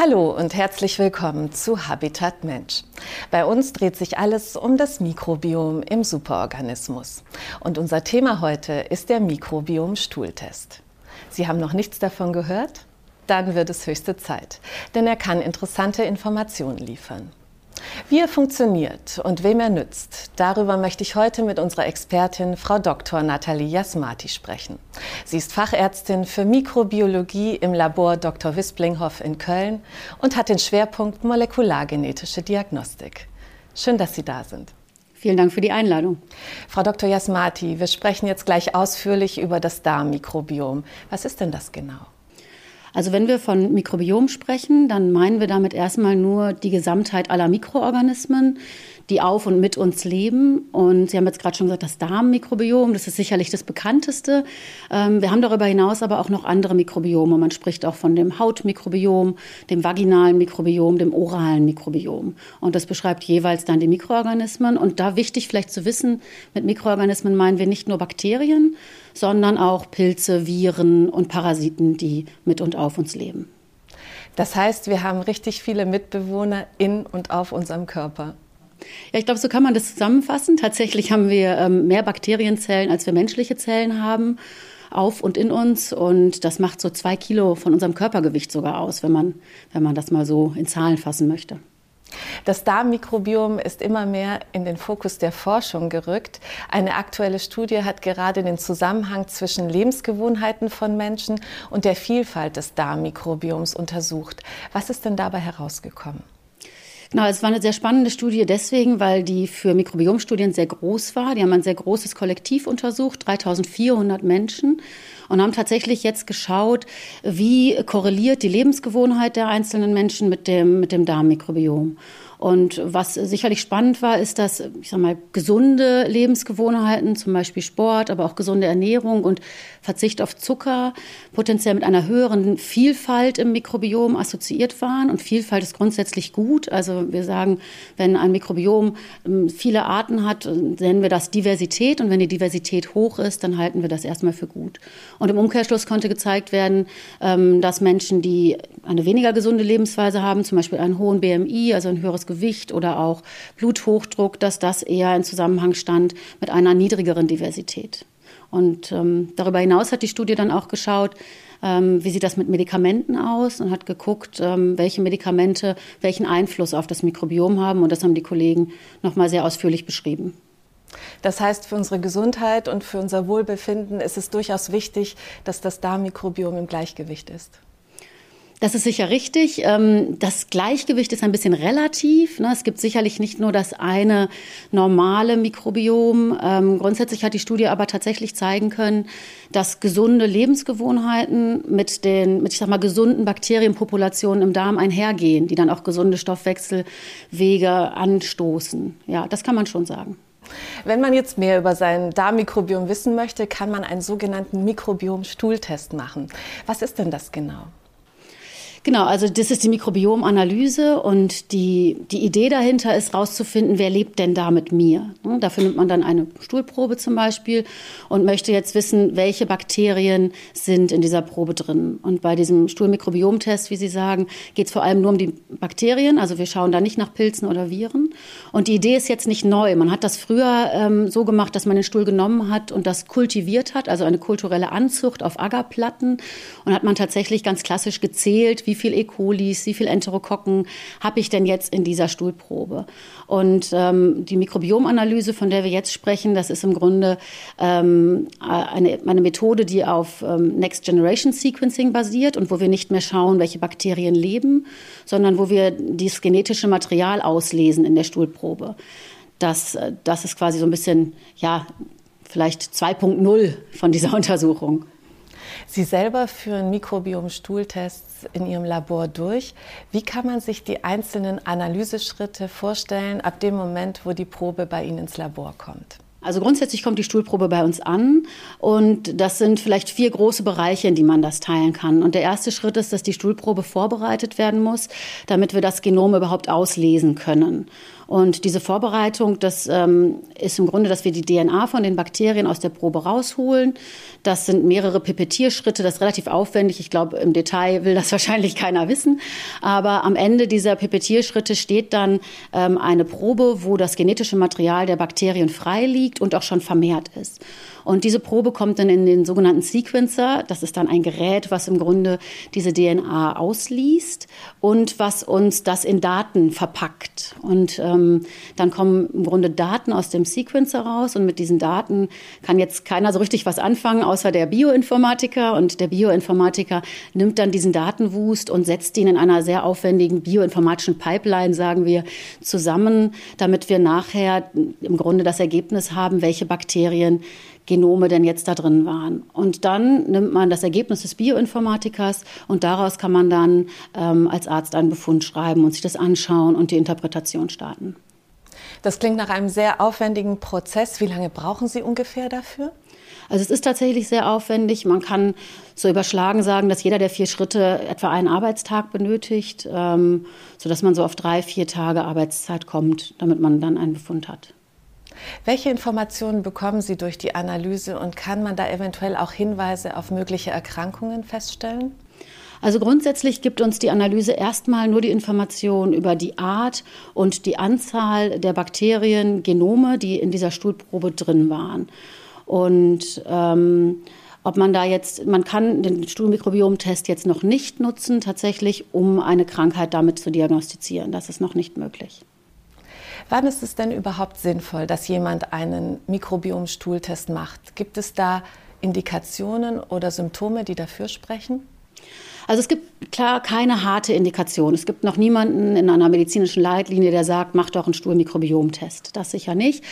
Hallo und herzlich willkommen zu Habitat Mensch. Bei uns dreht sich alles um das Mikrobiom im Superorganismus. Und unser Thema heute ist der Mikrobiom-Stuhltest. Sie haben noch nichts davon gehört? Dann wird es höchste Zeit, denn er kann interessante Informationen liefern. Wie er funktioniert und wem er nützt, darüber möchte ich heute mit unserer Expertin Frau Dr. Nathalie Jasmati sprechen. Sie ist Fachärztin für Mikrobiologie im Labor Dr. Wisplinghoff in Köln und hat den Schwerpunkt molekulargenetische Diagnostik. Schön, dass Sie da sind. Vielen Dank für die Einladung. Frau Dr. Jasmati, wir sprechen jetzt gleich ausführlich über das Darmmikrobiom. Was ist denn das genau? Also wenn wir von Mikrobiom sprechen, dann meinen wir damit erstmal nur die Gesamtheit aller Mikroorganismen, die auf und mit uns leben. Und Sie haben jetzt gerade schon gesagt, das Darmmikrobiom, das ist sicherlich das bekannteste. Ähm, wir haben darüber hinaus aber auch noch andere Mikrobiome. Man spricht auch von dem Hautmikrobiom, dem vaginalen Mikrobiom, dem oralen Mikrobiom. Und das beschreibt jeweils dann die Mikroorganismen. Und da wichtig vielleicht zu wissen, mit Mikroorganismen meinen wir nicht nur Bakterien, sondern auch Pilze, Viren und Parasiten, die mit und auf uns leben. Das heißt, wir haben richtig viele Mitbewohner in und auf unserem Körper. Ja, ich glaube, so kann man das zusammenfassen. Tatsächlich haben wir ähm, mehr Bakterienzellen, als wir menschliche Zellen haben, auf und in uns. Und das macht so zwei Kilo von unserem Körpergewicht sogar aus, wenn man, wenn man das mal so in Zahlen fassen möchte. Das Darmmikrobiom ist immer mehr in den Fokus der Forschung gerückt. Eine aktuelle Studie hat gerade den Zusammenhang zwischen Lebensgewohnheiten von Menschen und der Vielfalt des Darmmikrobioms untersucht. Was ist denn dabei herausgekommen? Genau, es war eine sehr spannende Studie deswegen, weil die für Mikrobiomstudien sehr groß war. Die haben ein sehr großes Kollektiv untersucht, 3400 Menschen und haben tatsächlich jetzt geschaut, wie korreliert die Lebensgewohnheit der einzelnen Menschen mit dem, mit dem Darmmikrobiom. Und was sicherlich spannend war, ist, dass, ich sag mal, gesunde Lebensgewohnheiten, zum Beispiel Sport, aber auch gesunde Ernährung und Verzicht auf Zucker potenziell mit einer höheren Vielfalt im Mikrobiom assoziiert waren. Und Vielfalt ist grundsätzlich gut. Also wir sagen, wenn ein Mikrobiom ähm, viele Arten hat, nennen wir das Diversität. Und wenn die Diversität hoch ist, dann halten wir das erstmal für gut. Und im Umkehrschluss konnte gezeigt werden, ähm, dass Menschen, die eine weniger gesunde Lebensweise haben, zum Beispiel einen hohen BMI, also ein höheres Gewicht oder auch Bluthochdruck, dass das eher in Zusammenhang stand mit einer niedrigeren Diversität. Und ähm, darüber hinaus hat die Studie dann auch geschaut, ähm, wie sieht das mit Medikamenten aus und hat geguckt, ähm, welche Medikamente welchen Einfluss auf das Mikrobiom haben. Und das haben die Kollegen nochmal sehr ausführlich beschrieben. Das heißt, für unsere Gesundheit und für unser Wohlbefinden ist es durchaus wichtig, dass das Darmmikrobiom im Gleichgewicht ist. Das ist sicher richtig. Ähm, das Gleichgewicht ist ein bisschen relativ. Ne? Es gibt sicherlich nicht nur das eine normale Mikrobiom. Ähm, grundsätzlich hat die Studie aber tatsächlich zeigen können, dass gesunde Lebensgewohnheiten mit den, mit ich sag mal, gesunden Bakterienpopulationen im Darm einhergehen, die dann auch gesunde Stoffwechselwege anstoßen. Ja, das kann man schon sagen. Wenn man jetzt mehr über sein Darmmikrobiom wissen möchte, kann man einen sogenannten Mikrobiom-Stuhltest machen. Was ist denn das genau? Genau, also das ist die Mikrobiomanalyse und die, die Idee dahinter ist herauszufinden, wer lebt denn da mit mir. Ne, dafür nimmt man dann eine Stuhlprobe zum Beispiel und möchte jetzt wissen, welche Bakterien sind in dieser Probe drin. Und bei diesem Stuhlmikrobiomtest, wie Sie sagen, geht es vor allem nur um die Bakterien. Also wir schauen da nicht nach Pilzen oder Viren. Und die Idee ist jetzt nicht neu. Man hat das früher ähm, so gemacht, dass man den Stuhl genommen hat und das kultiviert hat, also eine kulturelle Anzucht auf Agarplatten. Und hat man tatsächlich ganz klassisch gezählt, wie viel E. colis, wie viel Enterokokken habe ich denn jetzt in dieser Stuhlprobe? Und ähm, die Mikrobiomanalyse, von der wir jetzt sprechen, das ist im Grunde ähm, eine, eine Methode, die auf ähm, Next Generation Sequencing basiert und wo wir nicht mehr schauen, welche Bakterien leben, sondern wo wir das genetische Material auslesen in der Stuhlprobe. Das, äh, das ist quasi so ein bisschen, ja, vielleicht 2.0 von dieser Untersuchung. Sie selber führen Mikrobiom-Stuhltests in Ihrem Labor durch. Wie kann man sich die einzelnen Analyseschritte vorstellen ab dem Moment, wo die Probe bei Ihnen ins Labor kommt? Also grundsätzlich kommt die Stuhlprobe bei uns an und das sind vielleicht vier große Bereiche, in die man das teilen kann. Und der erste Schritt ist, dass die Stuhlprobe vorbereitet werden muss, damit wir das Genom überhaupt auslesen können. Und diese Vorbereitung, das ähm, ist im Grunde, dass wir die DNA von den Bakterien aus der Probe rausholen. Das sind mehrere Pipettierschritte, das ist relativ aufwendig. Ich glaube, im Detail will das wahrscheinlich keiner wissen. Aber am Ende dieser Pipettierschritte steht dann ähm, eine Probe, wo das genetische Material der Bakterien frei liegt und auch schon vermehrt ist. Und diese Probe kommt dann in den sogenannten Sequencer. Das ist dann ein Gerät, was im Grunde diese DNA ausliest und was uns das in Daten verpackt. Und ähm, dann kommen im Grunde Daten aus dem Sequencer raus. Und mit diesen Daten kann jetzt keiner so richtig was anfangen, außer der Bioinformatiker. Und der Bioinformatiker nimmt dann diesen Datenwust und setzt ihn in einer sehr aufwendigen bioinformatischen Pipeline, sagen wir, zusammen, damit wir nachher im Grunde das Ergebnis haben, welche Bakterien Genome denn jetzt da drin waren. Und dann nimmt man das Ergebnis des Bioinformatikers und daraus kann man dann ähm, als Arzt einen Befund schreiben und sich das anschauen und die Interpretation starten. Das klingt nach einem sehr aufwendigen Prozess. Wie lange brauchen Sie ungefähr dafür? Also es ist tatsächlich sehr aufwendig. Man kann so überschlagen sagen, dass jeder der vier Schritte etwa einen Arbeitstag benötigt, ähm, sodass man so auf drei, vier Tage Arbeitszeit kommt, damit man dann einen Befund hat. Welche Informationen bekommen Sie durch die Analyse und kann man da eventuell auch Hinweise auf mögliche Erkrankungen feststellen? Also grundsätzlich gibt uns die Analyse erstmal nur die Information über die Art und die Anzahl der Bakterien, Genome, die in dieser Stuhlprobe drin waren. Und ähm, ob man da jetzt, man kann den Stuhlmikrobiomtest jetzt noch nicht nutzen, tatsächlich, um eine Krankheit damit zu diagnostizieren. Das ist noch nicht möglich. Wann ist es denn überhaupt sinnvoll, dass jemand einen Mikrobiom-Stuhltest macht? Gibt es da Indikationen oder Symptome, die dafür sprechen? Also es gibt klar keine harte Indikation. Es gibt noch niemanden in einer medizinischen Leitlinie, der sagt, mach doch einen Stuhlmikrobiomtest. Das sicher nicht.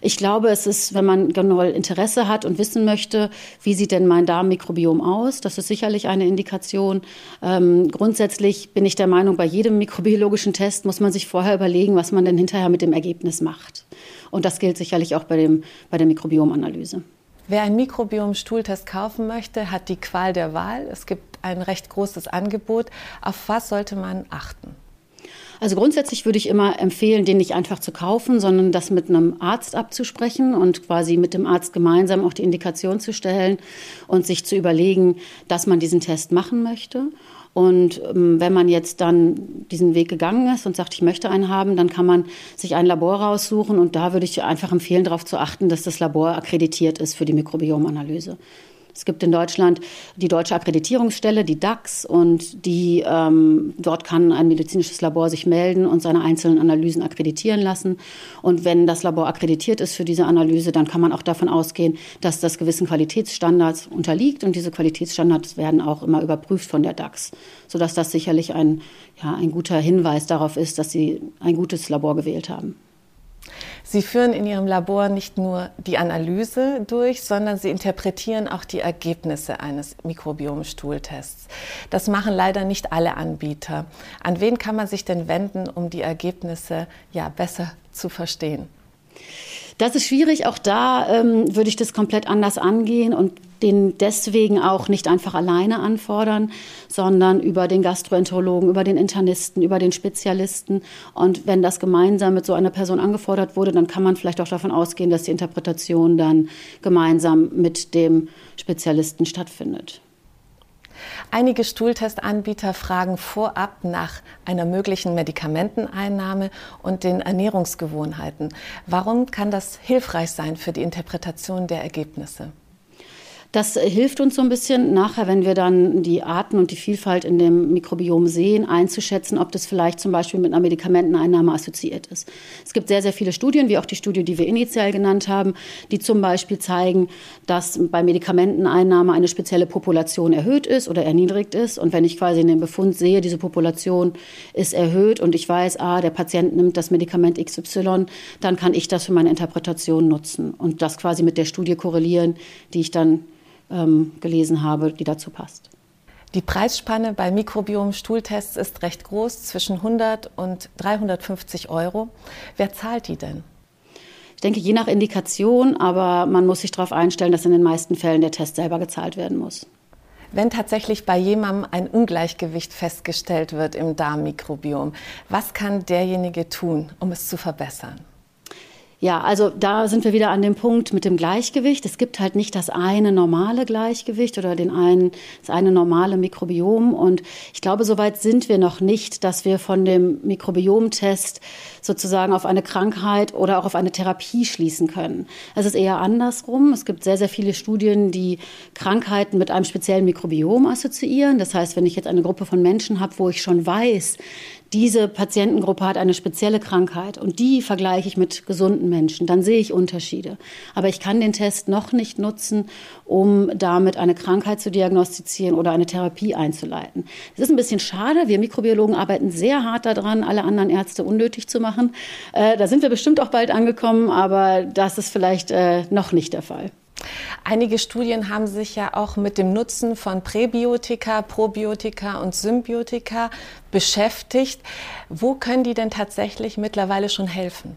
Ich glaube, es ist, wenn man genau Interesse hat und wissen möchte, wie sieht denn mein Darmmikrobiom aus, das ist sicherlich eine Indikation. Ähm, grundsätzlich bin ich der Meinung, bei jedem mikrobiologischen Test muss man sich vorher überlegen, was man denn hinterher mit dem Ergebnis macht. Und das gilt sicherlich auch bei, dem, bei der Mikrobiomanalyse. Wer einen Mikrobiom-Stuhltest kaufen möchte, hat die Qual der Wahl. Es gibt ein recht großes Angebot. Auf was sollte man achten? Also grundsätzlich würde ich immer empfehlen, den nicht einfach zu kaufen, sondern das mit einem Arzt abzusprechen und quasi mit dem Arzt gemeinsam auch die Indikation zu stellen und sich zu überlegen, dass man diesen Test machen möchte. Und ähm, wenn man jetzt dann diesen Weg gegangen ist und sagt, ich möchte einen haben, dann kann man sich ein Labor raussuchen. Und da würde ich einfach empfehlen, darauf zu achten, dass das Labor akkreditiert ist für die Mikrobiomanalyse. Es gibt in Deutschland die deutsche Akkreditierungsstelle, die DAX, und die, ähm, dort kann ein medizinisches Labor sich melden und seine einzelnen Analysen akkreditieren lassen. Und wenn das Labor akkreditiert ist für diese Analyse, dann kann man auch davon ausgehen, dass das gewissen Qualitätsstandards unterliegt. Und diese Qualitätsstandards werden auch immer überprüft von der DAX, sodass das sicherlich ein, ja, ein guter Hinweis darauf ist, dass Sie ein gutes Labor gewählt haben. Sie führen in Ihrem Labor nicht nur die Analyse durch, sondern Sie interpretieren auch die Ergebnisse eines Mikrobiom-Stuhltests. Das machen leider nicht alle Anbieter. An wen kann man sich denn wenden, um die Ergebnisse ja besser zu verstehen? Das ist schwierig. Auch da ähm, würde ich das komplett anders angehen und den deswegen auch nicht einfach alleine anfordern, sondern über den Gastroenterologen, über den Internisten, über den Spezialisten. Und wenn das gemeinsam mit so einer Person angefordert wurde, dann kann man vielleicht auch davon ausgehen, dass die Interpretation dann gemeinsam mit dem Spezialisten stattfindet. Einige Stuhltestanbieter fragen vorab nach einer möglichen Medikamenteneinnahme und den Ernährungsgewohnheiten. Warum kann das hilfreich sein für die Interpretation der Ergebnisse? Das hilft uns so ein bisschen nachher, wenn wir dann die Arten und die Vielfalt in dem Mikrobiom sehen, einzuschätzen, ob das vielleicht zum Beispiel mit einer Medikamenteneinnahme assoziiert ist. Es gibt sehr, sehr viele Studien, wie auch die Studie, die wir initial genannt haben, die zum Beispiel zeigen, dass bei Medikamenteneinnahme eine spezielle Population erhöht ist oder erniedrigt ist. Und wenn ich quasi in dem Befund sehe, diese Population ist erhöht und ich weiß, ah, der Patient nimmt das Medikament XY, dann kann ich das für meine Interpretation nutzen und das quasi mit der Studie korrelieren, die ich dann ähm, gelesen habe, die dazu passt. Die Preisspanne bei Mikrobiom-Stuhltests ist recht groß, zwischen 100 und 350 Euro. Wer zahlt die denn? Ich denke, je nach Indikation, aber man muss sich darauf einstellen, dass in den meisten Fällen der Test selber gezahlt werden muss. Wenn tatsächlich bei jemandem ein Ungleichgewicht festgestellt wird im Darmmikrobiom, was kann derjenige tun, um es zu verbessern? Ja, also da sind wir wieder an dem Punkt mit dem Gleichgewicht. Es gibt halt nicht das eine normale Gleichgewicht oder den einen, das eine normale Mikrobiom. Und ich glaube, soweit sind wir noch nicht, dass wir von dem Mikrobiomtest sozusagen auf eine Krankheit oder auch auf eine Therapie schließen können. Es ist eher andersrum. Es gibt sehr, sehr viele Studien, die Krankheiten mit einem speziellen Mikrobiom assoziieren. Das heißt, wenn ich jetzt eine Gruppe von Menschen habe, wo ich schon weiß, diese Patientengruppe hat eine spezielle Krankheit und die vergleiche ich mit gesunden Menschen, dann sehe ich Unterschiede. Aber ich kann den Test noch nicht nutzen, um damit eine Krankheit zu diagnostizieren oder eine Therapie einzuleiten. Das ist ein bisschen schade. Wir Mikrobiologen arbeiten sehr hart daran, alle anderen Ärzte unnötig zu machen. Äh, da sind wir bestimmt auch bald angekommen, aber das ist vielleicht äh, noch nicht der Fall. Einige Studien haben sich ja auch mit dem Nutzen von Präbiotika, Probiotika und Symbiotika beschäftigt. Wo können die denn tatsächlich mittlerweile schon helfen?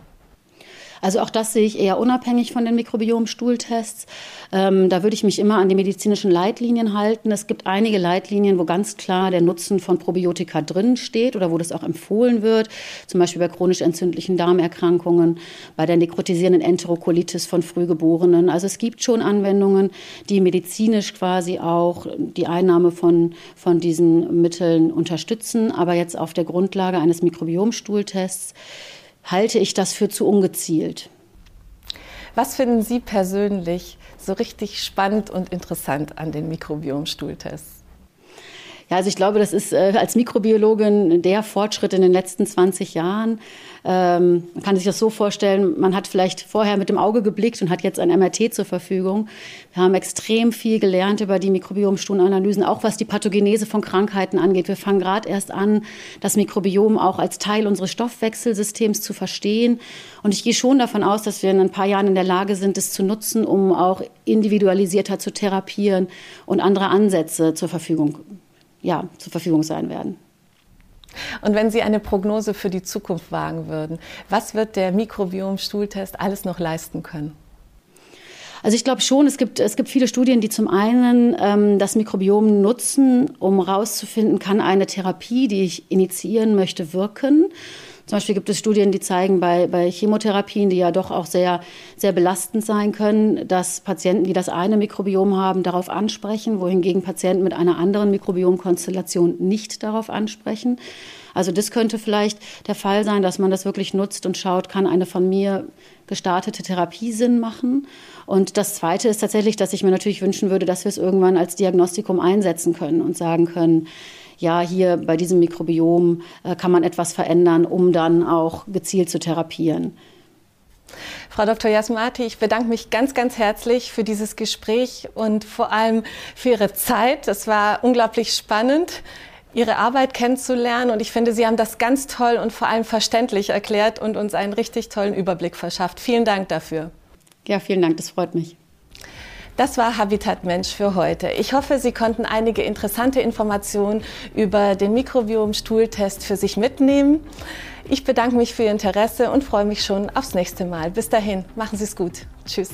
Also auch das sehe ich eher unabhängig von den Mikrobiom-Stuhltests. Ähm, da würde ich mich immer an die medizinischen Leitlinien halten. Es gibt einige Leitlinien, wo ganz klar der Nutzen von Probiotika drin steht oder wo das auch empfohlen wird. Zum Beispiel bei chronisch entzündlichen Darmerkrankungen, bei der nekrotisierenden Enterokolitis von Frühgeborenen. Also es gibt schon Anwendungen, die medizinisch quasi auch die Einnahme von, von diesen Mitteln unterstützen. Aber jetzt auf der Grundlage eines Mikrobiomstuhltests halte ich das für zu ungezielt. Was finden Sie persönlich so richtig spannend und interessant an den Mikrobiomstuhltests? Ja, also ich glaube, das ist äh, als Mikrobiologin der Fortschritt in den letzten 20 Jahren. Ähm, man kann sich das so vorstellen, man hat vielleicht vorher mit dem Auge geblickt und hat jetzt ein MRT zur Verfügung. Wir haben extrem viel gelernt über die Mikrobiomstuhlanalysen, auch was die Pathogenese von Krankheiten angeht. Wir fangen gerade erst an, das Mikrobiom auch als Teil unseres Stoffwechselsystems zu verstehen. Und ich gehe schon davon aus, dass wir in ein paar Jahren in der Lage sind, es zu nutzen, um auch individualisierter zu therapieren und andere Ansätze zur Verfügung ja, zur Verfügung sein werden. Und wenn Sie eine Prognose für die Zukunft wagen würden, was wird der Mikrobiom-Stuhltest alles noch leisten können? Also ich glaube schon, es gibt, es gibt viele Studien, die zum einen ähm, das Mikrobiom nutzen, um herauszufinden, kann eine Therapie, die ich initiieren möchte, wirken. Zum Beispiel gibt es Studien, die zeigen bei, bei Chemotherapien, die ja doch auch sehr, sehr belastend sein können, dass Patienten, die das eine Mikrobiom haben, darauf ansprechen, wohingegen Patienten mit einer anderen Mikrobiomkonstellation nicht darauf ansprechen. Also das könnte vielleicht der Fall sein, dass man das wirklich nutzt und schaut, kann eine von mir gestartete Therapie Sinn machen. Und das Zweite ist tatsächlich, dass ich mir natürlich wünschen würde, dass wir es irgendwann als Diagnostikum einsetzen können und sagen können, ja, hier bei diesem Mikrobiom äh, kann man etwas verändern, um dann auch gezielt zu therapieren. Frau Dr. Jasmati, ich bedanke mich ganz, ganz herzlich für dieses Gespräch und vor allem für Ihre Zeit. Es war unglaublich spannend, Ihre Arbeit kennenzulernen und ich finde, Sie haben das ganz toll und vor allem verständlich erklärt und uns einen richtig tollen Überblick verschafft. Vielen Dank dafür. Ja, vielen Dank, das freut mich. Das war Habitat Mensch für heute. Ich hoffe, Sie konnten einige interessante Informationen über den Mikrobiom-Stuhltest für sich mitnehmen. Ich bedanke mich für Ihr Interesse und freue mich schon aufs nächste Mal. Bis dahin, machen Sie es gut. Tschüss.